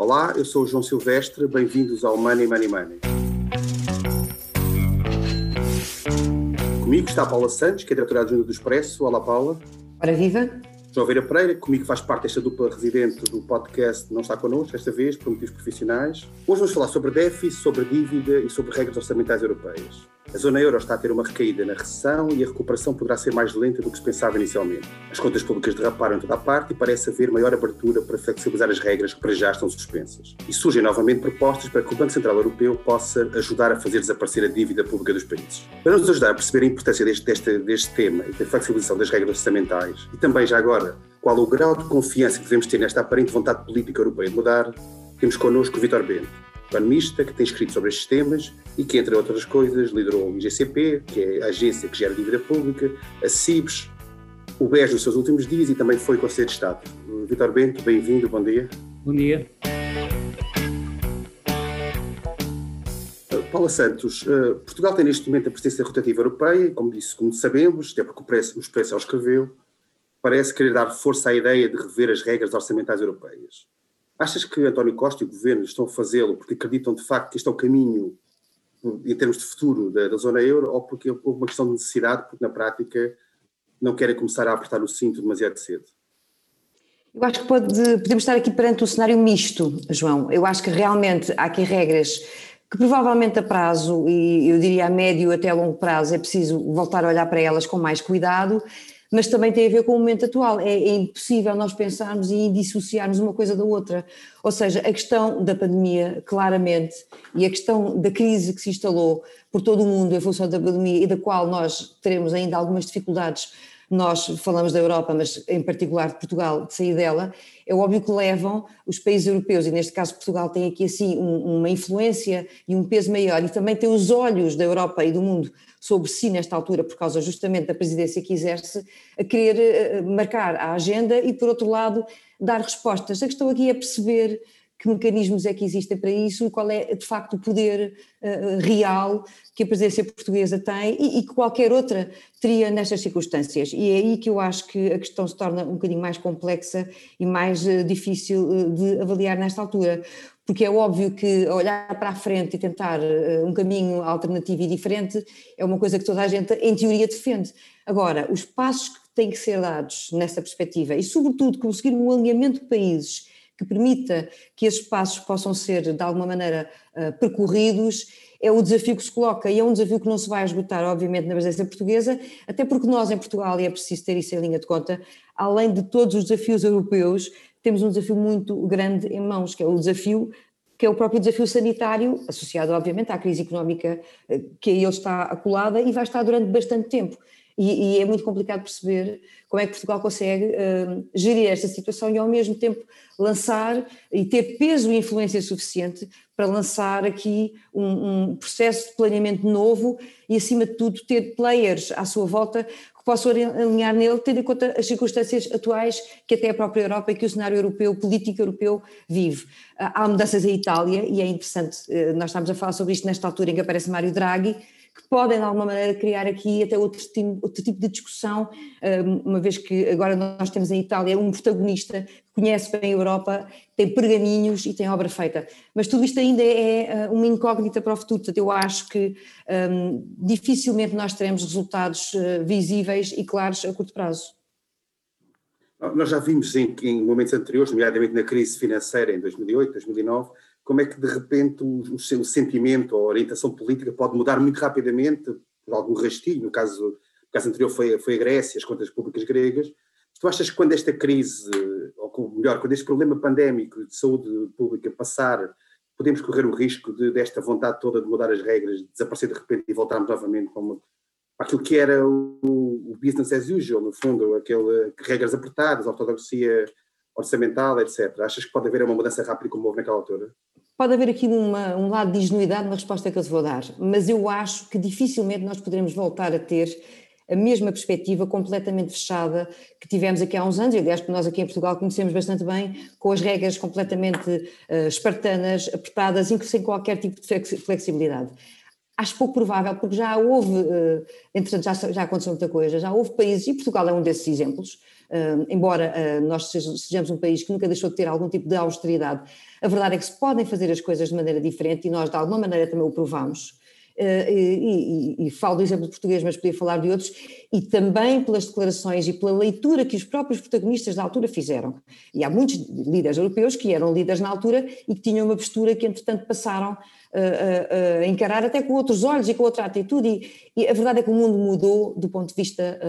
Olá, eu sou o João Silvestre, bem-vindos ao Money Money Money. Comigo está a Paula Santos, que é diretora adjunta do Expresso. Olá, Paula. Ora viva. João Vera Pereira, comigo faz parte desta dupla residente do podcast, não está connosco esta vez, por motivos profissionais. Hoje vamos falar sobre déficit, sobre dívida e sobre regras orçamentais europeias. A zona euro está a ter uma recaída na recessão e a recuperação poderá ser mais lenta do que se pensava inicialmente. As contas públicas derraparam em toda a parte e parece haver maior abertura para flexibilizar as regras que para já estão suspensas. E surgem novamente propostas para que o Banco Central Europeu possa ajudar a fazer desaparecer a dívida pública dos países. Para nos ajudar a perceber a importância deste, deste, deste tema e da flexibilização das regras orçamentais e também já agora qual o grau de confiança que devemos ter nesta aparente vontade política europeia de mudar, temos connosco o Vitor Bento economista que tem escrito sobre estes temas e que, entre outras coisas, liderou o IGCP, que é a agência que gera dívida pública, a CIBS, o BES nos seus últimos dias e também foi Conselho de Estado. Vitor Bento, bem-vindo, bom dia. Bom dia. Paula Santos, eh, Portugal tem neste momento a presidência rotativa europeia, como disse, como sabemos, até porque o Expresso escreveu, parece querer dar força à ideia de rever as regras orçamentais europeias. Achas que António Costa e o governo estão a fazê-lo porque acreditam de facto que este é o caminho em termos de futuro da, da, zona euro ou porque houve uma questão de necessidade, porque na prática não querem começar a apertar o cinto demasiado cedo? Eu acho que pode, podemos estar aqui perante um cenário misto, João. Eu acho que realmente há aqui regras que provavelmente a prazo, e eu diria a médio até a longo prazo, é preciso voltar a olhar para elas com mais cuidado, mas também tem a ver com o momento atual. É, é, impossível nós pensarmos e dissociarmos uma coisa da outra. Ou seja, a questão da pandemia, claramente, e a questão da crise que se instalou por todo o mundo em função da pandemia e da qual nós teremos ainda algumas dificuldades nós falamos da Europa, mas em particular de Portugal, de sair dela, é óbvio que levam os países europeus, e neste caso Portugal tem aqui assim um, uma influência e um peso maior, e também tem os olhos da Europa e do mundo sobre si nesta altura, por causa justamente da presidência que exerce, a querer eh, marcar a agenda e, por outro lado, dar respostas. A questão aqui é perceber que mecanismos é que existem para isso e qual é de facto o poder uh, real que a presidência portuguesa tem e, que qualquer outra teria nestas circunstâncias. E é aí que eu acho que a questão se torna um bocadinho mais complexa e mais uh, difícil uh, de avaliar nesta altura. Porque é óbvio que olhar para a frente e tentar um caminho alternativo e diferente é uma coisa que toda a gente, em teoria, defende. Agora, os passos que têm que ser dados nessa perspectiva e, sobretudo, conseguir um alinhamento de países que permita que esses passos possam ser, de alguma maneira, uh, percorridos, é o desafio que se coloca e é um desafio que não se vai esgotar, obviamente, na presença portuguesa, até porque nós em Portugal, e é preciso ter isso em linha de conta, além de todos os desafios europeus, temos um desafio muito grande em mãos, que é o desafio que é o próprio desafio sanitário, associado obviamente à crise económica eh, que a ele está acolada e vai estar durante bastante tempo. E, e, é muito complicado perceber como é que Portugal consegue uh, gerir esta situação e ao mesmo tempo lançar e ter peso e influência suficiente para lançar aqui um, um, processo de planeamento novo e acima de tudo ter players à sua volta que possam alinhar nele, tendo em conta as circunstâncias atuais que até a própria Europa e que o cenário europeu, político europeu, vive. Há mudanças em Itália e é interessante, uh, nós estamos a falar sobre isto nesta altura em que aparece Mário Draghi, que podem de alguma maneira criar aqui até outro tipo, outro tipo de discussão, uma vez que agora nós temos em Itália um protagonista que conhece bem a Europa, tem pergaminhos e tem obra feita. Mas tudo isto ainda é uma incógnita para o futuro, portanto eu acho que um, dificilmente nós teremos resultados visíveis e claros a curto prazo. Nós já vimos em, em momentos anteriores, nomeadamente na crise financeira em 2008, 2009, como é que de repente o, o seu sentimento ou orientação política pode mudar muito rapidamente por algum rastilho, no caso, no caso anterior foi, foi a Grécia, as contas públicas gregas, tu achas que quando esta crise, ou melhor, quando este problema pandémico de saúde pública passar, podemos correr o risco de, desta vontade toda de mudar as regras, de desaparecer de repente e voltarmos novamente para, uma, para aquilo que era o, o, business as usual, no fundo, aquele, regras apertadas, ortodoxia orçamental, etc. Achas que pode haver uma mudança rápida como houve naquela altura? Pode haver aqui uma, um lado de ingenuidade na resposta que eu vou dar, mas eu acho que dificilmente nós poderemos voltar a ter a mesma perspectiva completamente fechada que tivemos aqui há uns anos, e aliás que nós aqui em Portugal conhecemos bastante bem, com as regras completamente uh, espartanas, apertadas, sem qualquer tipo de flexibilidade. Acho pouco provável, porque já houve, uh, entretanto já, já aconteceu muita coisa, já houve países, e Portugal é um desses exemplos, embora uh, nós sejamos um país que nunca deixou de ter algum tipo de austeridade, a verdade é que se podem fazer as coisas de maneira diferente e nós de alguma maneira também o provamos. Uh, e, e, e, falo do exemplo português, mas podia falar de outros, e também pelas declarações e pela leitura que os próprios protagonistas da altura fizeram. E há muitos líderes europeus que eram líderes na altura e que tinham uma postura que, entretanto, passaram a, a encarar até com outros olhos e com outra atitude. E, e, a verdade é que o mundo mudou do ponto de vista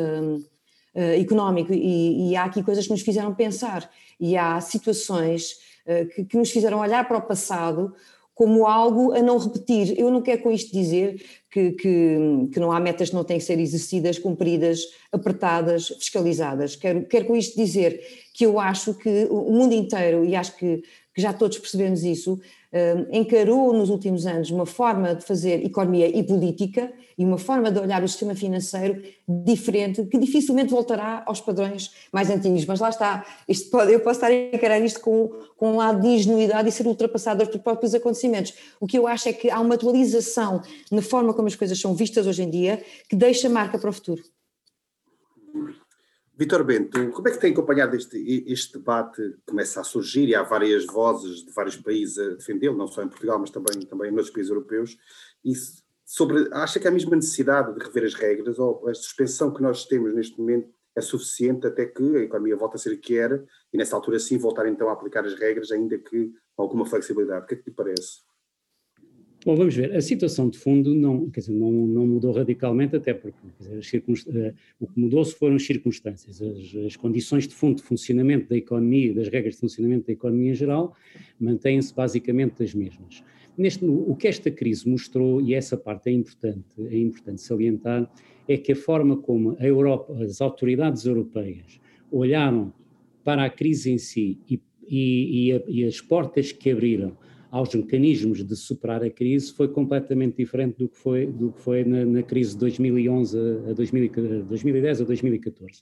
económico e, e, há aqui coisas que nos fizeram pensar e há situações uh, que, que nos fizeram olhar para o passado como algo a não repetir. Eu não quero com isto dizer que, que, que, não há metas que não têm que ser exercidas, cumpridas, apertadas, fiscalizadas. Quero, quero com isto dizer que eu acho que o mundo inteiro, e acho que, que já todos percebemos isso, encarou nos últimos anos uma forma de fazer economia e política e uma forma de olhar o sistema financeiro diferente, que dificilmente voltará aos padrões mais antigos. Mas lá está, isto pode, eu posso estar a encarar isto com, com um lado de ingenuidade e ser ultrapassado pelos próprios acontecimentos. O que eu acho é que há uma atualização na forma como as coisas são vistas hoje em dia que deixa marca para o futuro. Vitor Bento, como é que tem acompanhado este, este debate começa a surgir e há várias vozes de vários países a defendê-lo, não só em Portugal, mas também, também em outros países europeus, e sobre, acha que há a mesma necessidade de rever as regras ou a suspensão que nós temos neste momento é suficiente até que a economia volte a ser o que era e nessa altura sim voltar então a aplicar as regras, ainda que com alguma flexibilidade. O que é que lhe parece? Bom, vamos ver. A situação de fundo não, quer dizer, não, não mudou radicalmente, até porque dizer, uh, o que mudou-se foram as circunstâncias. As, as, condições de fundo de funcionamento da economia, das regras de funcionamento da economia em geral, mantêm-se basicamente as mesmas. Neste, o que esta crise mostrou, e essa parte é importante, é importante salientar, é que a forma como a Europa, as autoridades europeias olharam para a crise em si e, e, e, a, e as portas que abriram aos mecanismos de superar a crise foi completamente diferente do que foi, do que foi na, na crise de 2011 a 2010 a 2014.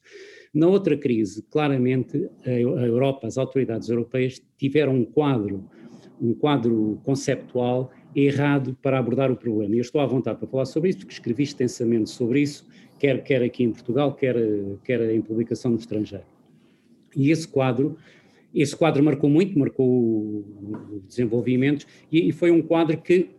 Na outra crise, claramente, a, a Europa, as autoridades europeias tiveram um quadro, um quadro conceptual errado para abordar o problema. E eu estou à vontade para falar sobre isso, porque escrevi extensamente sobre isso, quer, quer aqui em Portugal, quer, quer em publicação no estrangeiro. E esse quadro esse quadro marcou muito, marcou o desenvolvimento e, e foi um quadro que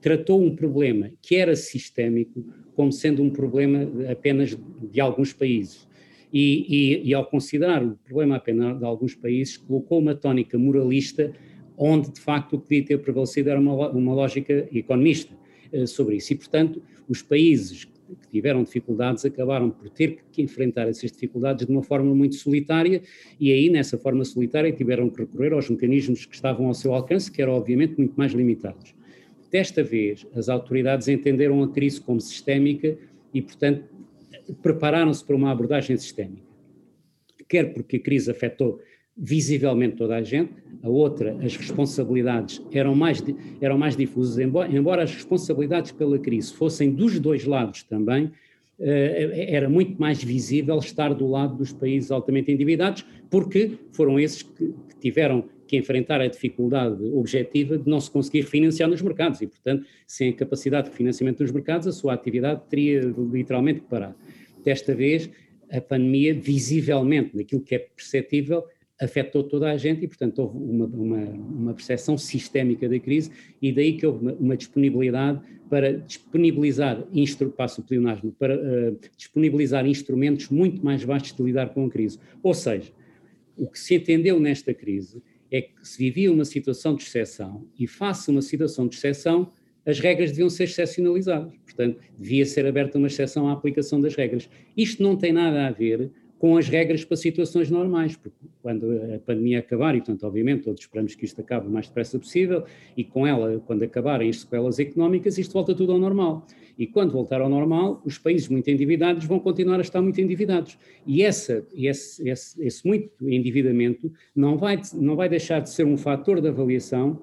tratou um problema que era sistémico como sendo um problema apenas de alguns países. E, e, e, ao considerar o problema apenas de alguns países, colocou uma tónica moralista, onde de facto o que devia ter prevalecido era uma, uma lógica economista uh, sobre isso. E, portanto, os países que tiveram dificuldades acabaram por ter que enfrentar essas dificuldades de uma forma muito solitária e aí nessa forma solitária tiveram que recorrer aos mecanismos que estavam ao seu alcance, que eram obviamente muito mais limitados. Desta vez, as autoridades entenderam a crise como sistémica e, portanto, prepararam-se para uma abordagem sistémica. Quer porque a crise afetou visivelmente toda a gente, a outra, as responsabilidades eram mais, eram mais difusas, embora, embora as responsabilidades pela crise fossem dos dois lados também, eh, era muito mais visível estar do lado dos países altamente endividados, porque foram esses que, que tiveram que enfrentar a dificuldade objetiva de não se conseguir financiar nos mercados e, portanto, sem a capacidade de financiamento dos mercados, a sua atividade teria literalmente parar. Desta vez, a pandemia, visivelmente, naquilo que é perceptível, afetou toda a gente e, portanto, houve uma, uma, uma percepção sistémica da crise e daí que houve uma, uma disponibilidade para disponibilizar, passo o para uh, disponibilizar instrumentos muito mais vastos de lidar com a crise. Ou seja, o que se entendeu nesta crise é que se vivia uma situação de exceção e face a uma situação de exceção, as regras deviam ser excepcionalizadas. Portanto, devia ser aberta uma exceção à aplicação das regras. Isto não tem nada a ver com as regras para situações normais, porque quando a pandemia acabar, e portanto, obviamente, todos esperamos que isto acabe o mais depressa possível, e com ela, quando acabarem as sequelas económicas, isto volta tudo ao normal. E quando voltar ao normal, os países muito endividados vão continuar a estar muito endividados. E essa, esse, esse, esse muito endividamento não vai, não vai deixar de ser um fator de avaliação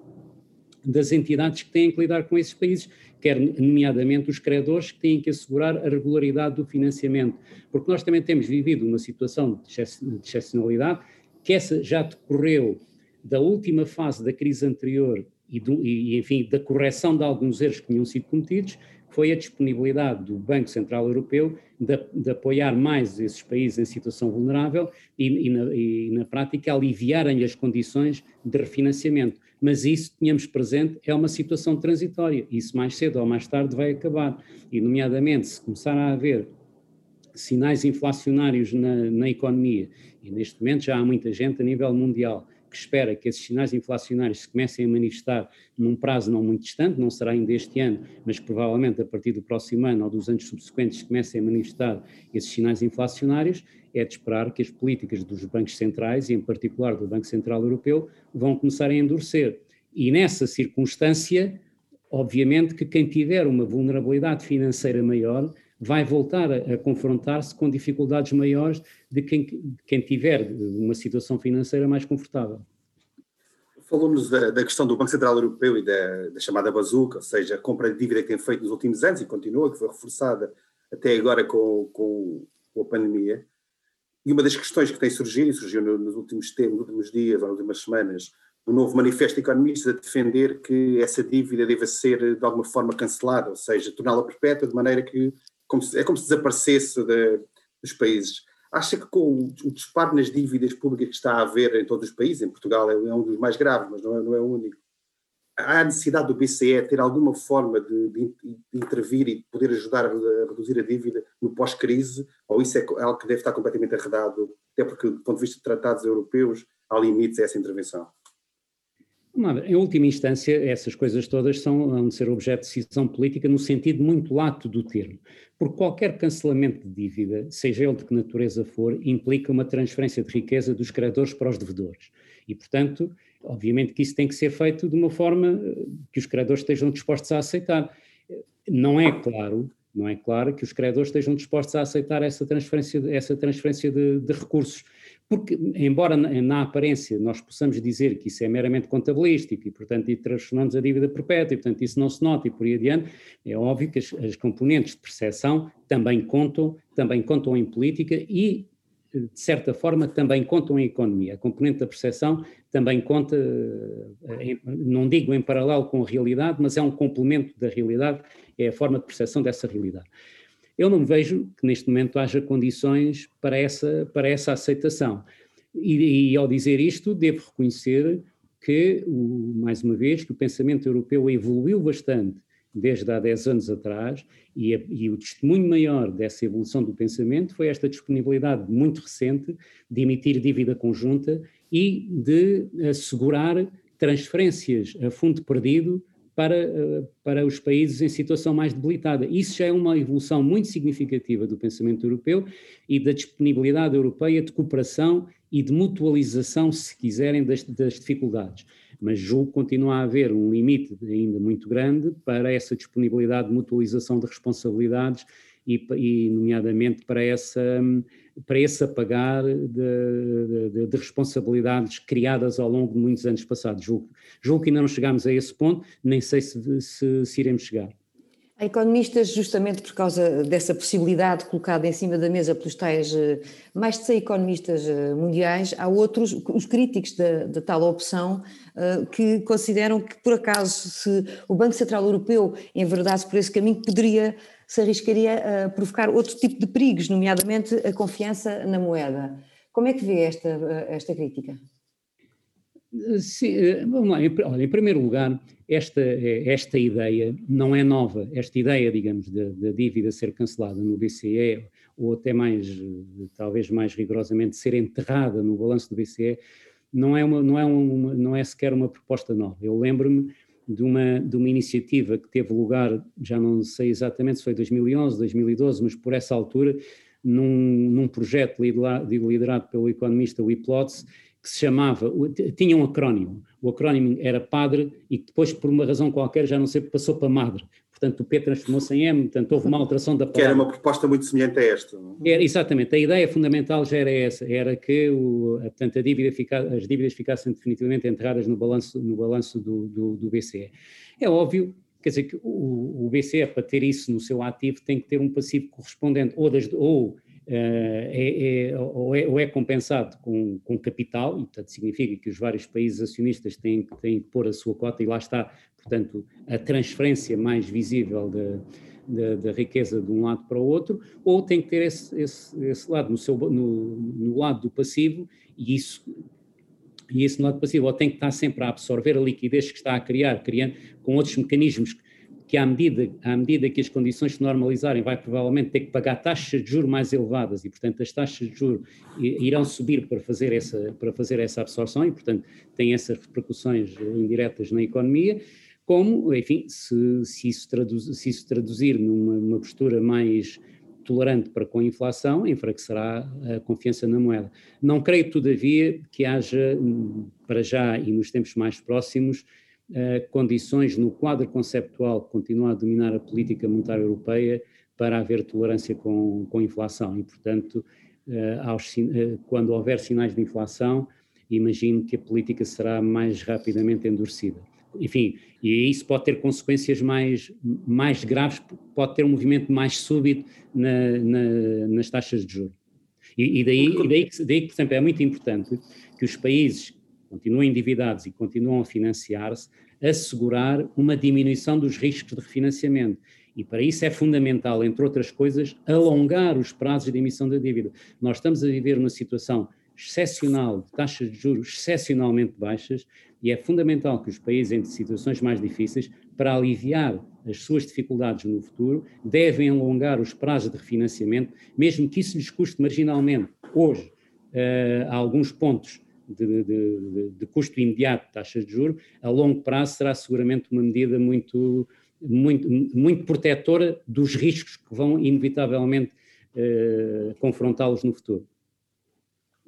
das entidades que têm que lidar com esses países quer nomeadamente os credores que têm que assegurar a regularidade do financiamento, porque nós também temos vivido uma situação de excepcionalidade, que essa já decorreu da última fase da crise anterior e, do, e, enfim, da correção de alguns erros que tinham sido cometidos, foi a disponibilidade do Banco Central Europeu de, de apoiar mais esses países em situação vulnerável e, e, na, e na, prática, aliviarem as condições de refinanciamento. Mas isso, tínhamos presente, é uma situação transitória. Isso mais cedo ou mais tarde vai acabar. E, nomeadamente, se começar a haver sinais inflacionários na, na economia, e neste momento já há muita gente a nível mundial que espera que esses sinais inflacionários se comecem a manifestar num prazo não muito distante, não será ainda este ano, mas provavelmente a partir do próximo ano ou dos anos subsequentes comecem a manifestar esses sinais inflacionários, é de esperar que as políticas dos bancos centrais, e em particular do Banco Central Europeu, vão começar a endurecer. E nessa circunstância, obviamente que quem tiver uma vulnerabilidade financeira maior vai voltar a, confrontar-se com dificuldades maiores de quem, quem tiver uma situação financeira mais confortável. Falou-nos da, da, questão do Banco Central Europeu e da, da, chamada bazuca, ou seja, a compra de dívida que tem feito nos últimos anos e continua, que foi reforçada até agora com, com, com a pandemia. E uma das questões que tem surgido, e surgiu nos últimos, tempos, nos últimos dias ou nas últimas semanas, um novo manifesto de economistas a defender que essa dívida deva ser de alguma forma cancelada, ou seja, torná-la perpétua de maneira que como se, é como se desaparecesse de, dos países. Acha que com o disparo nas dívidas públicas que está a haver em todos os países, em Portugal é, é um dos mais graves, mas não é, não é o único, há necessidade do BCE ter alguma forma de, de, de, intervir e poder ajudar a reduzir a dívida no pós-crise, ou isso é algo que deve estar completamente arredado, até porque, do ponto de vista de tratados europeus, há limites a essa intervenção? Em última instância, essas coisas todas são, vão ser objeto de decisão política no sentido muito lato do termo, porque qualquer cancelamento de dívida, seja ele de que natureza for, implica uma transferência de riqueza dos credores para os devedores. E, portanto, obviamente que isso tem que ser feito de uma forma eh, que os credores estejam dispostos a aceitar. Não é claro, não é claro que os credores estejam dispostos a aceitar essa transferência, essa transferência de, de recursos porque, embora na, na, aparência nós possamos dizer que isso é meramente contabilístico e, portanto, e transformamos a dívida perpétua e, portanto, isso não se nota e por aí adiante, é óbvio que as, as componentes de percepção também contam, também contam em política e, de certa forma, também contam em economia. A componente da percepção também conta, eh, não digo em paralelo com a realidade, mas é um complemento da realidade, é a forma de percepção dessa realidade. Eu não vejo que neste momento haja condições para essa, para essa aceitação. E, e ao dizer isto, devo reconhecer que, o, mais uma vez, que o pensamento europeu evoluiu bastante desde há 10 anos atrás, e, a, e, o testemunho maior dessa evolução do pensamento foi esta disponibilidade muito recente de emitir dívida conjunta e de assegurar transferências a fundo perdido para, eh, para os países em situação mais debilitada. Isso já é uma evolução muito significativa do pensamento europeu e da disponibilidade europeia de cooperação e de mutualização, se quiserem, das, das dificuldades. Mas julgo que continua a haver um limite ainda muito grande para essa disponibilidade de mutualização de responsabilidades e, e nomeadamente para essa para esse apagar de, de, de, responsabilidades criadas ao longo de muitos anos passados. Julgo, julgo que ainda não chegámos a esse ponto, nem sei se, se, se iremos chegar. Há economistas, justamente por causa dessa possibilidade colocada em cima da mesa pelos tais eh, mais de 100 economistas eh, mundiais, há outros, os críticos da, da, tal opção, eh, que consideram que, por acaso, se o Banco Central Europeu enverdasse por esse caminho, poderia se arriscaria a provocar outro tipo de perigos, nomeadamente a confiança na moeda. Como é que vê esta, esta crítica? Sim, eh, vamos lá. Olha, em primeiro lugar, esta, esta ideia não é nova. Esta ideia, digamos, da dívida ser cancelada no BCE, ou até mais, talvez mais rigorosamente, ser enterrada no balanço do BCE, não é, uma, não é, uma, não é sequer uma proposta nova. Eu lembro-me de uma, de uma iniciativa que teve lugar, já não sei exatamente se foi 2011, 2012, mas por essa altura, num, num projeto liderado, pelo economista Wiplotz, que se chamava, tinha um acrónimo, o acrónimo era padre e depois, por uma razão qualquer, já não sei, passou para madre. Portanto, o P transformou-se em M, portanto, houve uma alteração da palavra. Que era uma proposta muito semelhante a esta. É? Era, exatamente, a ideia fundamental já era essa, era que o, portanto, a dívida fica, as dívidas ficassem definitivamente enterradas no balanço, no balanço do, do, do BCE. É óbvio quer dizer que o, o, BCE, para ter isso no seu ativo, tem que ter um passivo correspondente, ou, das, ou eh, é, é, ou, é, ou, é, compensado com, com capital, e portanto significa que os vários países acionistas têm, têm que pôr a sua cota, e lá está, portanto, a transferência mais visível da, riqueza de um lado para o outro, ou tem que ter esse, esse, esse lado no, seu, no, no lado do passivo, e isso e esse lado passivo ou tem que estar sempre a absorver a liquidez que está a criar, criando com outros mecanismos que à medida, à medida que as condições se normalizarem, vai provavelmente ter que pagar taxas de juros mais elevadas e, portanto, as taxas de juros irão subir para fazer essa, para fazer essa absorção e, portanto, tem essas repercussões indiretas na economia, como, enfim, se, se, isso, traduz, se isso traduzir numa, postura mais tolerante para com a inflação, enfraquecerá a confiança na moeda. Não creio, todavia, que haja, para já e nos tempos mais próximos, uh, condições no quadro conceptual que continua a dominar a política monetária europeia para haver tolerância com, com a inflação e, portanto, uh, aos, uh, quando houver sinais de inflação, imagino que a política será mais rapidamente endurecida. Enfim, e isso pode ter consequências mais, mais graves, pode ter um movimento mais súbito na, na, nas taxas de juros. E, e, daí, e daí, daí, por exemplo, é muito importante que os países continuam endividados e continuam a financiar-se, assegurar uma diminuição dos riscos de refinanciamento. E para isso é fundamental, entre outras coisas, alongar os prazos de emissão da dívida. Nós estamos a viver uma situação excepcional, de taxas de juros excepcionalmente baixas, e é fundamental que os países em situações mais difíceis, para aliviar as suas dificuldades no futuro, devem alongar os prazos de refinanciamento, mesmo que isso lhes custe marginalmente, hoje, uh, alguns pontos de, de, de, custo imediato de taxas de juros, a longo prazo será seguramente uma medida muito, muito, muito protetora dos riscos que vão inevitavelmente uh, confrontá-los no futuro.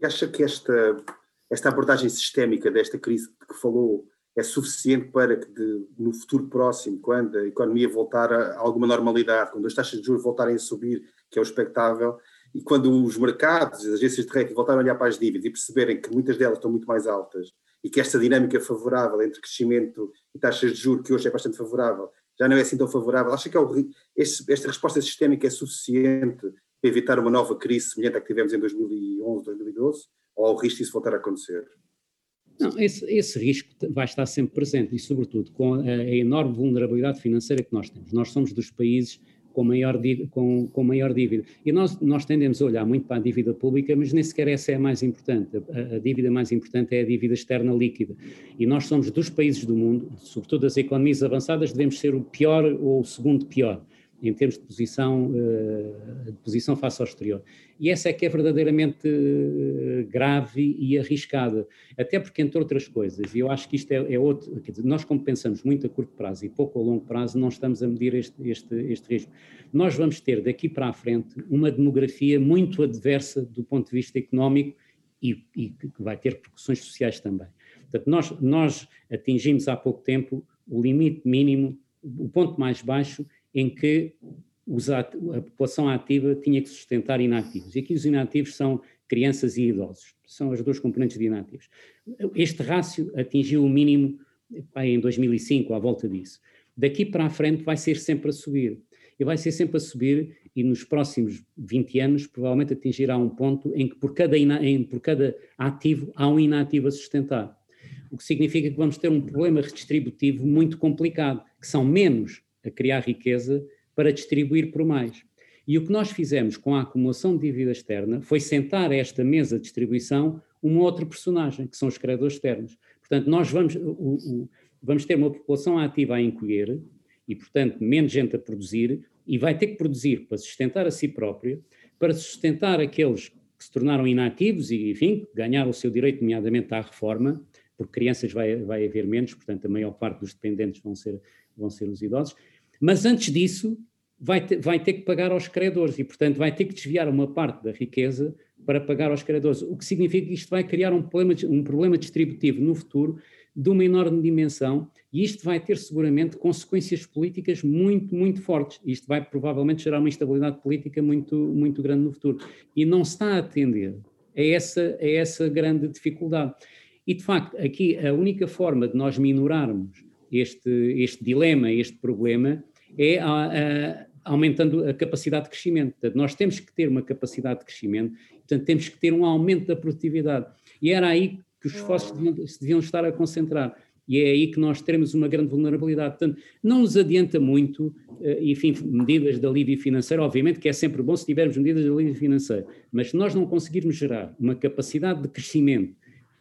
Acha que esta, esta abordagem sistémica desta crise de que falou é suficiente para que de, no futuro próximo, quando a economia voltar a alguma normalidade, quando as taxas de juros voltarem a subir, que é o expectável, e quando os mercados, as agências de rating voltarem a olhar para as dívidas e perceberem que muitas delas estão muito mais altas e que esta dinâmica favorável entre crescimento e taxas de juros, que hoje é bastante favorável, já não é assim tão favorável, acha que é o, este, esta resposta sistémica é suficiente para evitar uma nova crise semelhante à que tivemos em 2011, 2012, ou ao risco disso voltar a acontecer? Não, esse, esse, risco vai estar sempre presente e, sobretudo, com a, a, enorme vulnerabilidade financeira que nós temos. Nós somos dos países com maior, com, com maior dívida. E nós, nós tendemos a olhar muito para a dívida pública, mas nem sequer essa é a mais importante. A, a, dívida mais importante é a dívida externa líquida. E nós somos dos países do mundo, sobretudo as economias avançadas, devemos ser o pior ou o segundo pior em termos de posição, eh, de posição face ao exterior. E essa é que é verdadeiramente eh, grave e arriscada, até porque, entre outras coisas, e eu acho que isto é, é outro, dizer, nós como pensamos muito a curto prazo e pouco a longo prazo, não estamos a medir este, este, este risco. Nós vamos ter daqui para a frente uma demografia muito adversa do ponto de vista económico e, e que vai ter repercussões sociais também. Portanto, nós, nós atingimos há pouco tempo o limite mínimo, o ponto mais baixo em que a população ativa tinha que sustentar inativos. E aqui os inativos são crianças e idosos, são as duas componentes de inativos. Este rácio atingiu o mínimo em 2005, à volta disso. Daqui para a frente vai ser sempre a subir. E vai ser sempre a subir, e nos próximos 20 anos provavelmente atingirá um ponto em que por cada, em, por cada ativo há um inativo a sustentar. O que significa que vamos ter um problema redistributivo muito complicado, que são menos a criar riqueza para distribuir por mais. E o que nós fizemos com a acumulação de dívida externa foi sentar a esta mesa de distribuição um outro personagem, que são os credores externos. Portanto, nós vamos, o, o, vamos ter uma população ativa a encolher e, portanto, menos gente a produzir, e vai ter que produzir para sustentar a si própria, para sustentar aqueles que se tornaram inativos e, enfim, ganharam o seu direito, nomeadamente à reforma, porque crianças vai, vai haver menos, portanto, a maior parte dos dependentes vão ser, vão ser os idosos, mas antes disso, vai ter, vai ter que pagar aos credores e, portanto, vai ter que desviar uma parte da riqueza para pagar aos credores, o que significa que isto vai criar um problema, um problema distributivo no futuro de uma enorme dimensão e isto vai ter seguramente consequências políticas muito, muito fortes. Isto vai provavelmente gerar uma instabilidade política muito, muito grande no futuro. E não se está a atender a essa, a essa grande dificuldade. E, de facto, aqui a única forma de nós minorarmos este, este dilema, este problema, é a, a, aumentando a capacidade de crescimento. Portanto, nós temos que ter uma capacidade de crescimento, portanto, temos que ter um aumento da produtividade. E era aí que os esforços deviam, se deviam estar a concentrar. e é aí que nós teremos uma grande vulnerabilidade. Portanto, não nos adianta muito, eh, enfim, medidas de alívio financeiro, obviamente que é sempre bom se tivermos medidas de alívio financeiro, mas se nós não conseguirmos gerar uma capacidade de crescimento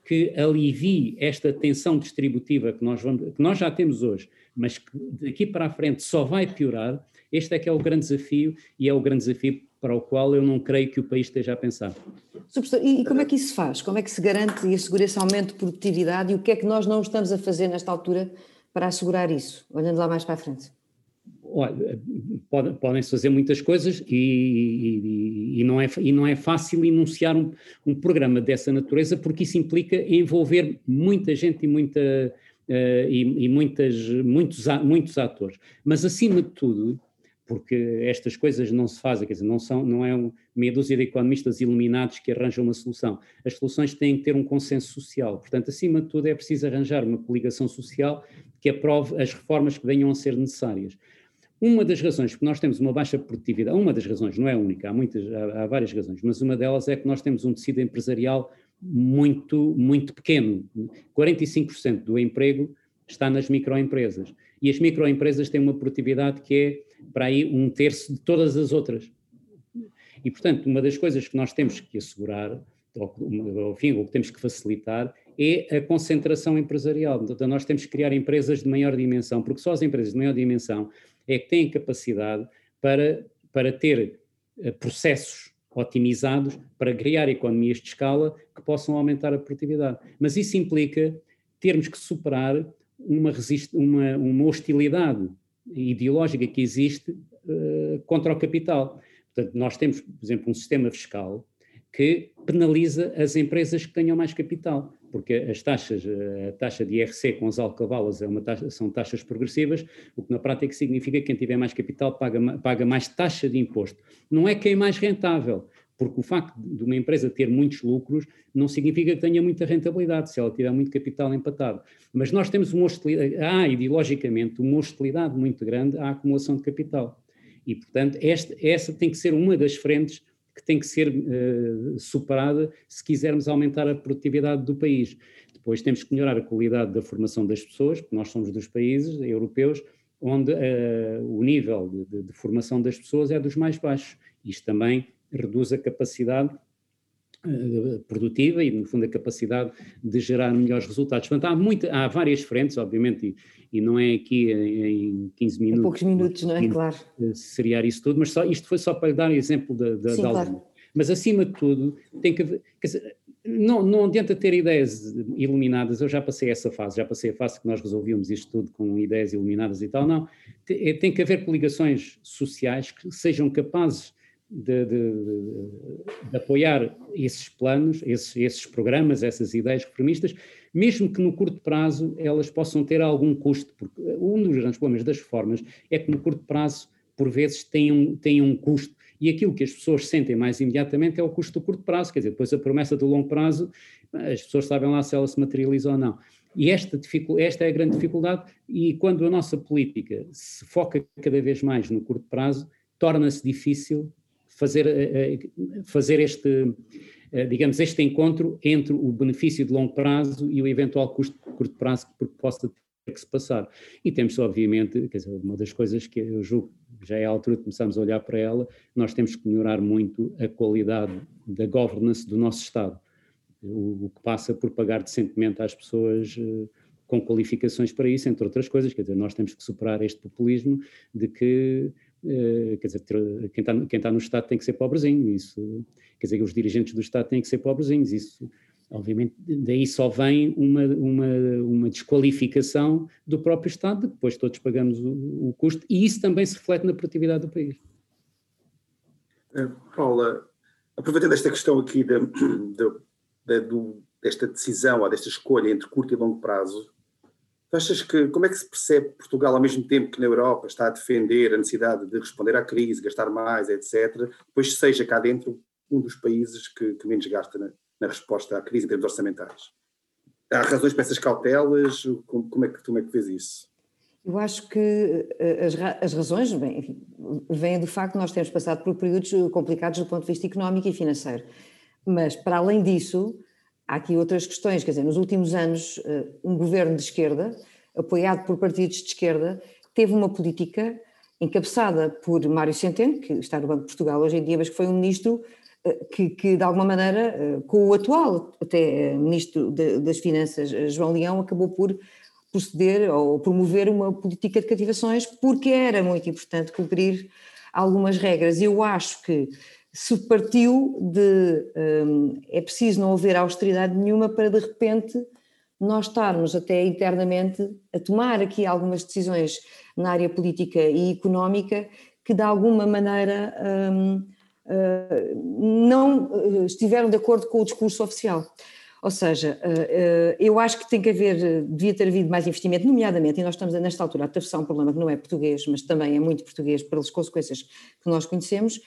que alivie esta tensão distributiva que nós, vamos, que nós já temos hoje, mas que daqui para a frente só vai piorar, este é que é o grande desafio e é o grande desafio para o qual eu não creio que o país esteja a pensar. E como é que isso se faz? Como é que se garante e assegura esse aumento de produtividade e o que é que nós não estamos a fazer nesta altura para assegurar isso, olhando lá mais para a frente? Podem-se fazer muitas coisas e, e, e, não é, e não é fácil enunciar um, um, programa dessa natureza porque isso implica envolver muita gente e, muita, uh, e, e muitas, muitos, muitos atores. Mas, acima de tudo, porque estas coisas não se fazem, quer dizer, não, são, não é um, meia dúzia de economistas iluminados que arranjam uma solução. As soluções têm que ter um consenso social. Portanto, acima de tudo, é preciso arranjar uma coligação social que aprove as reformas que venham a ser necessárias. Uma das razões que nós temos uma baixa produtividade, uma das razões, não é única, há, muitas, há, há várias razões, mas uma delas é que nós temos um tecido empresarial muito, muito pequeno. 45% do emprego está nas microempresas. E as microempresas têm uma produtividade que é para aí um terço de todas as outras. E, portanto, uma das coisas que nós temos que assegurar, ou, ao fim, ou que temos que facilitar, é a concentração empresarial. Então, nós temos que criar empresas de maior dimensão, porque só as empresas de maior dimensão é que têm capacidade para, para ter eh, processos otimizados para criar economias de escala que possam aumentar a produtividade. Mas isso implica termos que superar uma, uma, uma hostilidade ideológica que existe uh, contra o capital. Portanto, nós temos, por exemplo, um sistema fiscal que penaliza as empresas que tenham mais capital, porque as taxas, a taxa de IRC com as alcavalas é uma taxa, são taxas progressivas, o que na prática significa que quem tiver mais capital paga, paga mais taxa de imposto. Não é quem é mais rentável, porque o facto de uma empresa ter muitos lucros não significa que tenha muita rentabilidade, se ela tiver muito capital empatado. Mas nós temos uma hostilidade, há ideologicamente uma hostilidade muito grande à acumulação de capital. E, portanto, esta, essa tem que ser uma das frentes que tem que ser uh, superada se quisermos aumentar a produtividade do país. Depois temos que melhorar a qualidade da formação das pessoas, porque nós somos dos países europeus onde uh, o nível de, de, de formação das pessoas é dos mais baixos. Isto também reduz a capacidade produtiva e, no fundo, a capacidade de gerar melhores resultados. Portanto, há, muita, há várias frentes, obviamente, e, e não é aqui em, em 15 minutos. Em poucos minutos, não é? Claro. Seriar isso tudo, mas só, isto foi só para dar um exemplo da, da, Sim, da claro. Mas, acima de tudo, tem que haver. Não, não adianta ter ideias iluminadas, eu já passei essa fase, já passei a fase que nós resolvíamos isto tudo com ideias iluminadas e tal, não. Tem, tem que haver coligações sociais que sejam capazes de, de, de, apoiar esses planos, esses, esses programas, essas ideias reformistas, mesmo que no curto prazo elas possam ter algum custo, porque um dos grandes problemas das reformas é que no curto prazo, por vezes, tem um, tem um custo, e aquilo que as pessoas sentem mais imediatamente é o custo do curto prazo, quer dizer, depois a promessa do longo prazo, as pessoas sabem lá se ela se materializa ou não. E esta, esta é a grande dificuldade, e quando a nossa política se foca cada vez mais no curto prazo, torna-se difícil fazer, eh, eh, fazer este, eh, digamos, este encontro entre o benefício de longo prazo e o eventual custo de curto prazo que possa ter que se passar. E temos, obviamente, quer dizer, uma das coisas que eu julgo já é a altura de começarmos a olhar para ela, nós temos que melhorar muito a qualidade da governance do nosso Estado, o, o que passa por pagar decentemente às pessoas com qualificações para isso, entre outras coisas, quer dizer, nós temos que superar este populismo de que quer dizer, quem está, quem está no Estado tem que ser pobrezinho, isso, quer dizer, os dirigentes do Estado têm que ser pobrezinhos, isso, obviamente, daí só vem uma, uma, uma desqualificação do próprio Estado, depois todos pagamos o, o, custo, e isso também se reflete na produtividade do país. Uh, Paula, aproveitando esta questão aqui de, de, desta decisão, ou desta escolha entre curto e longo prazo, achas que, como é que se percebe Portugal, ao mesmo tempo que na Europa está a defender a necessidade de responder à crise, gastar mais, etc., depois seja cá dentro um dos países que, que menos gasta na, na, resposta à crise em termos orçamentais? Há razões para essas cautelas? Como, como, é, que, como é que vês isso? Eu acho que eh, as, as razões bem, vêm do facto de nós termos passado por períodos complicados do ponto de vista económico e financeiro. Mas, para além disso, há aqui outras questões, quer dizer, nos últimos anos, um governo de esquerda, apoiado por partidos de esquerda, teve uma política encabeçada por Mário Centeno, que está no Banco de Portugal hoje em dia, mas que foi um ministro que, que, de alguma maneira, com o atual até ministro das Finanças, João Leão, acabou por proceder ou promover uma política de cativações porque era muito importante cumprir algumas regras. Eu acho que se partiu de um, é preciso não haver austeridade nenhuma para de repente nós estarmos até internamente a tomar aqui algumas decisões na área política e económica que de alguma maneira um, uh, não uh, estiveram de acordo com o discurso oficial. Ou seja, eh, eh, eu acho que tem que haver, eh, devia ter havido mais investimento, nomeadamente, e nós estamos nesta altura a atravessar um problema que não é português, mas também é muito português pelas consequências que nós conhecemos,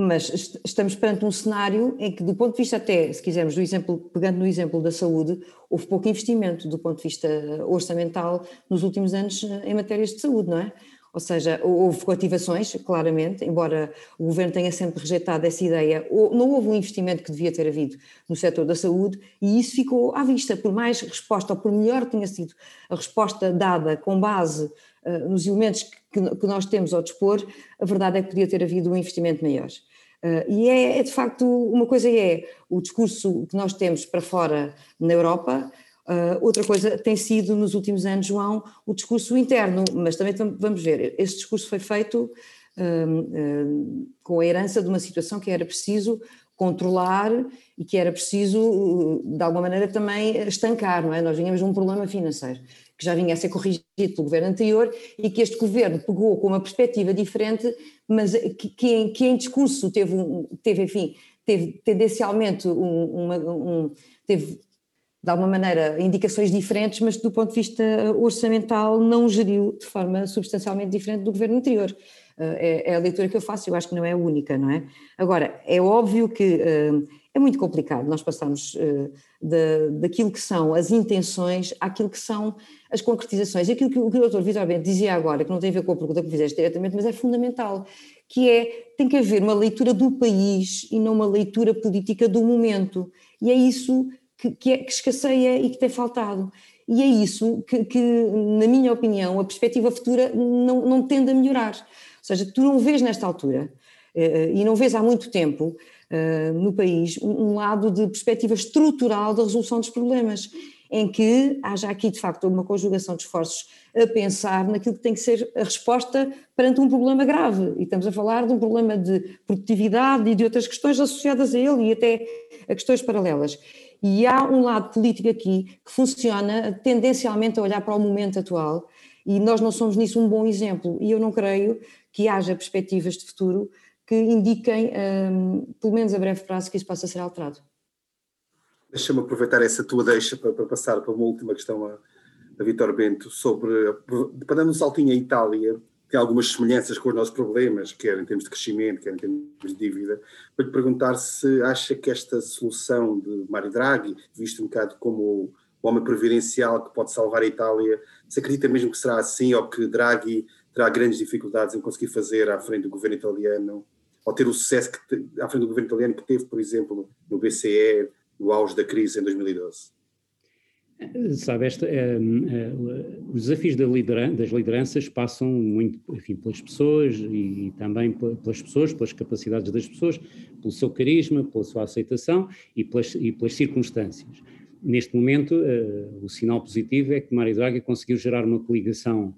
mas estamos perante um cenário em que, do ponto de vista até, se quisermos, do exemplo, pegando no exemplo da saúde, houve pouco investimento do ponto de vista orçamental nos últimos anos em matérias de saúde, não é? Ou seja, houve coativações, claramente, embora o governo tenha sempre rejeitado essa ideia, não houve um investimento que devia ter havido no setor da saúde e isso ficou à vista, por mais resposta, ou por melhor tenha sido a resposta dada com base uh, nos elementos que, que, nós temos ao dispor, a verdade é que podia ter havido um investimento maior. Uh, e é, é, de facto, uma coisa é o discurso que nós temos para fora na Europa, Uh, outra coisa tem sido nos últimos anos, João, o discurso interno, mas também vamos ver, esse discurso foi feito com a herança de uma situação que era preciso controlar e que era preciso, de alguma maneira, também estancar, não é? Nós vínhamos de um problema financeiro que já vinha a ser corrigido pelo governo anterior e que este governo pegou com uma perspectiva diferente, mas que, que, em, que em, discurso teve, teve enfim, teve tendencialmente um, uma, um, teve de alguma maneira, indicações diferentes, mas do ponto de vista orçamental não geriu de forma substancialmente diferente do governo anterior. Eh, é, é, a leitura que eu faço, eu acho que não é a única, não é? Agora, é óbvio que eh, é muito complicado nós passarmos eh, daquilo que são as intenções àquilo que são as concretizações. E aquilo que, o que o Vitor Bento dizia agora, que não tem a ver com a pergunta que fizeste diretamente, mas é fundamental, que é, tem que haver uma leitura do país e não uma leitura política do momento. E é isso que, que, é, que escasseia e que tem faltado. E é isso que, que, na minha opinião, a perspectiva futura não, não tende a melhorar. Ou seja, tu não vês nesta altura, uh, e não vês há muito tempo, uh, no país, um, um, lado de perspectiva estrutural da resolução dos problemas, em que haja aqui, de facto, uma conjugação de esforços a pensar naquilo que tem que ser a resposta perante um problema grave. E estamos a falar de um problema de produtividade e de outras questões associadas a ele e até a questões paralelas. E há um lado político aqui que funciona tendencialmente a olhar para o momento atual e nós não somos nisso um bom exemplo. E eu não creio que haja perspectivas de futuro que indiquem, um, pelo menos a breve prazo, que isso possa ser alterado. Deixa-me aproveitar essa tua deixa para, para, passar para uma última questão a, a Vitor Bento sobre, para dar um saltinho à Itália, tem algumas semelhanças com os nossos problemas, quer em termos de crescimento, quer em termos de dívida, para lhe perguntar se acha que esta solução de Mário Draghi, visto um bocado como o homem previdencial que pode salvar a Itália, se acredita mesmo que será assim ou que Draghi terá grandes dificuldades em conseguir fazer à frente do governo italiano, ou ter o sucesso que, à frente do governo italiano que teve, por exemplo, no BCE, no auge da crise em 2012? Sabe, esta, é, é, os desafios da lideran das lideranças passam muito, enfim, pelas pessoas e, e, também pelas pessoas, pelas capacidades das pessoas, pelo seu carisma, pela sua aceitação e pelas, e pelas circunstâncias. Neste momento, uh, o sinal positivo é que Mário Draghi conseguiu gerar uma coligação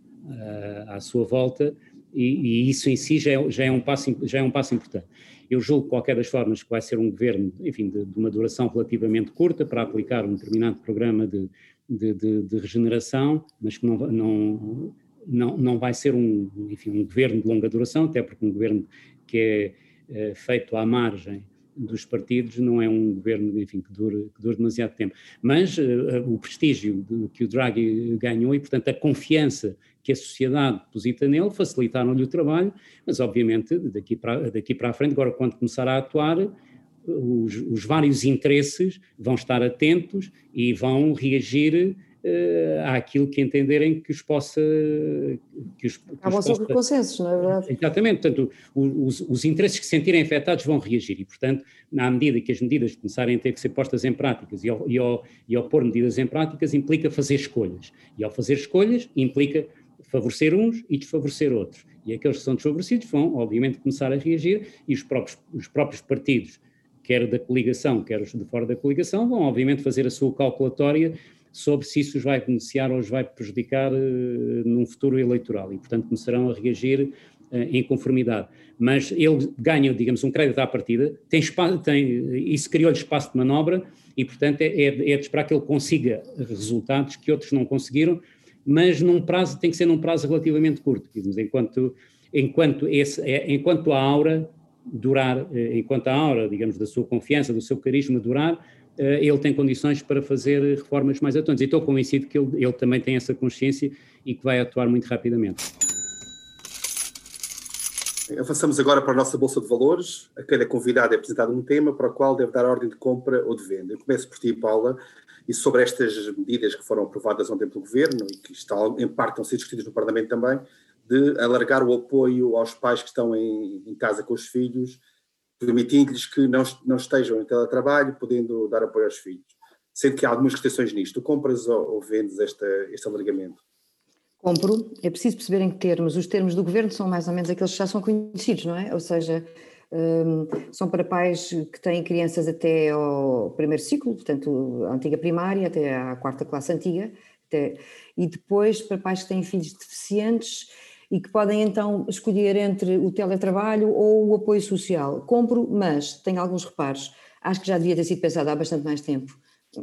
à sua volta e, e, isso em si já é, já é, um passo, já é um passo importante. Eu julgo, de qualquer das formas, que vai ser um governo, enfim, de, de uma duração relativamente curta para aplicar um determinado programa de, de, de, regeneração, mas que não, não, não, não vai ser um, enfim, um governo de longa duração, até porque um governo que é, é feito à margem dos partidos não é um governo, enfim, que dure, que dure demasiado tempo. Mas uh, o prestígio que o Draghi ganhou e, portanto, a confiança que a sociedade deposita nele facilitaram-lhe o trabalho, mas obviamente daqui para, daqui para a frente, agora quando começar a atuar, os, os vários interesses vão estar atentos e vão reagir uh, àquilo que entenderem que os possa. Que os, que Acabam os possa... consensos, não é verdade? Exatamente, portanto, os, os, interesses que se sentirem afetados vão reagir e, portanto, na medida que as medidas começarem a ter que ser postas em práticas e ao, e ao, e ao pôr medidas em práticas implica fazer escolhas. E ao fazer escolhas implica favorecer uns e desfavorecer outros. E aqueles que são desfavorecidos vão, obviamente, começar a reagir e os próprios, os próprios partidos, quer da coligação, quer os de fora da coligação, vão, obviamente, fazer a sua calculatória sobre se isso os vai beneficiar ou os vai prejudicar uh, num futuro eleitoral e, portanto, começarão a reagir uh, em conformidade. Mas ele ganha, digamos, um crédito à partida, tem, espaço, tem isso criou-lhe espaço de manobra e, portanto, é, é, é de esperar que ele consiga resultados que outros não conseguiram, mas num prazo, tem que ser num prazo relativamente curto, digamos, enquanto, enquanto, esse, é, enquanto a aura durar, eh, enquanto a aura, digamos, da sua confiança, do seu carisma durar, eh, ele tem condições para fazer reformas mais atuantes. E estou convencido que ele, ele também tem essa consciência e que vai atuar muito rapidamente. Avançamos agora para a nossa Bolsa de Valores. A cada convidado é apresentado um tema para o qual deve dar ordem de compra ou de venda. Eu começo por ti, Paula, e sobre estas medidas que foram aprovadas ontem pelo Governo e que estão, em parte estão sendo discutidas no Parlamento também, de alargar o apoio aos pais que estão em, em casa com os filhos, permitindo-lhes que não, não estejam em teletrabalho, podendo dar apoio aos filhos. Sendo que há algumas restrições nisto. Tu compras ou, ou vendes esta, este alargamento? Compro. É preciso perceber em que termos. Os termos do governo são mais ou menos aqueles que já são conhecidos, não é? Ou seja, um, são para pais que têm crianças até ao primeiro ciclo, portanto, a antiga primária, até à quarta classe antiga, até, e depois para pais que têm filhos deficientes e que podem então escolher entre o teletrabalho ou o apoio social. Compro, mas tenho alguns reparos. Acho que já devia ter sido pensado há bastante mais tempo.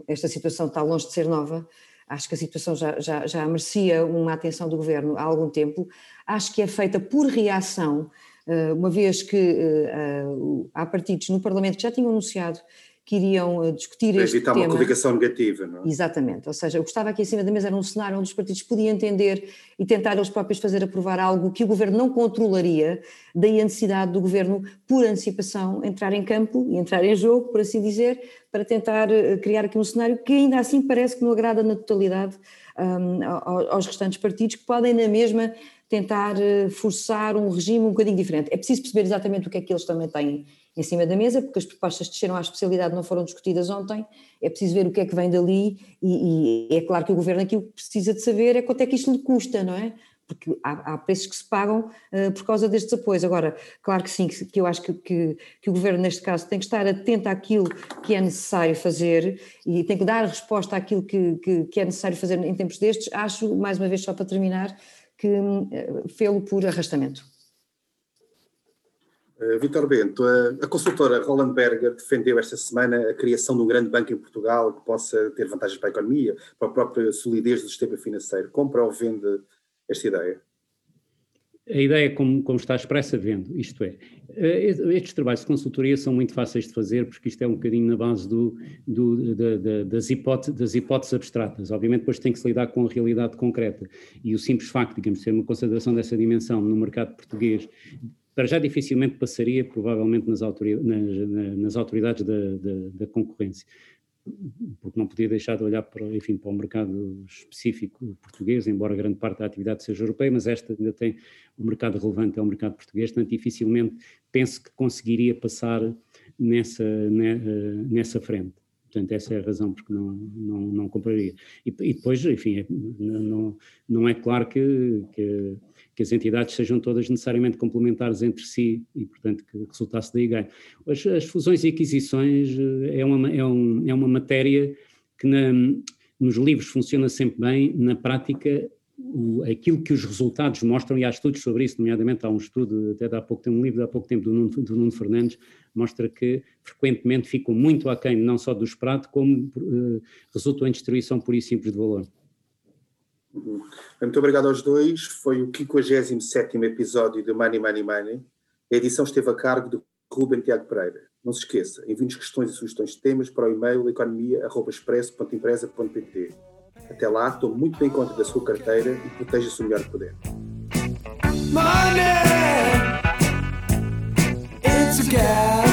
Esta situação está longe de ser nova. Acho que a situação já, já, já merecia uma atenção do governo há algum tempo. Acho que é feita por reação eh, uma vez que eh, há partidos no Parlamento que já tinham anunciado que iriam eh, discutir Para este evitar tema. uma coligação negativa, não é? Exatamente, ou seja, o que estava aqui em cima da mesa era um cenário onde os partidos podiam entender e tentar eles próprios fazer aprovar algo que o governo não controlaria, daí a necessidade do governo, por antecipação, entrar em campo e entrar em jogo, por assim dizer, para tentar criar aqui um cenário que ainda assim parece que não agrada na totalidade um, aos restantes partidos, que podem na mesma tentar eh, forçar um regime um bocadinho diferente. É preciso perceber exatamente o que é que eles também têm em cima da mesa, porque as propostas que desceram à especialidade não foram discutidas ontem, é preciso ver o que é que vem dali e, e é claro que o governo aqui o que precisa de saber é quanto é que isto lhe custa, não é? Porque há, há preços que se pagam uh, por causa destes apoios. Agora, claro que sim, que, que eu acho que, que, que, o governo neste caso tem que estar atento àquilo que é necessário fazer e tem que dar resposta àquilo que, é necessário fazer em tempos destes. Acho, mais uma vez, só para terminar, que eh, fê-lo por arrastamento. Uh, Vitor Bento, a, consultora Roland Berger defendeu esta semana a criação de um grande banco em Portugal que possa ter vantagens para a economia, para a própria solidez do sistema financeiro. Compra ou vende esta ideia? A ideia, como, como está expressa, vendo, isto é, eh, estes trabalhos de consultoria são muito fáceis de fazer porque isto é um bocadinho na base do, do, da, da, das, hipóteses, das hipóteses abstratas. Obviamente, depois tem que se lidar com a realidade concreta. E o simples facto, digamos, de ser uma consideração dessa dimensão no mercado português para já dificilmente passaria, provavelmente, nas autoridades, nas, nas autoridades da, da, da, concorrência porque não podia deixar de olhar para, enfim, para o mercado específico português, embora grande parte da atividade seja europeia, mas esta ainda tem um mercado relevante é o mercado português, portanto dificilmente penso que conseguiria passar nessa, eh, nessa frente. Portanto, essa é a razão porque não, não, não compraria. E, e depois, enfim, é, não, não é claro que, que que as entidades sejam todas necessariamente complementares entre si e, portanto, que resultasse daí ganho. As, as fusões e aquisições eh, é uma, é, um, é uma matéria que na, nos livros funciona sempre bem, na prática o, aquilo que os resultados mostram, e há estudos sobre isso, nomeadamente há um estudo, até há pouco tempo, um livro há pouco tempo do Nuno, do Nuno Fernandes, mostra que frequentemente ficam muito aquém não só do esperado, como uh, resultam em destruição pura e simples de valor. Muito obrigado aos dois. Foi o 57 episódio de Money, Money, Money. A edição esteve a cargo de Ruben Tiago Pereira. Não se esqueça, envie-nos questões e sugestões de temas para o e-mail economia.expresso.empresa.pt. Até lá, tome muito bem conta da sua carteira e proteja-se o melhor que puder. Money, it's a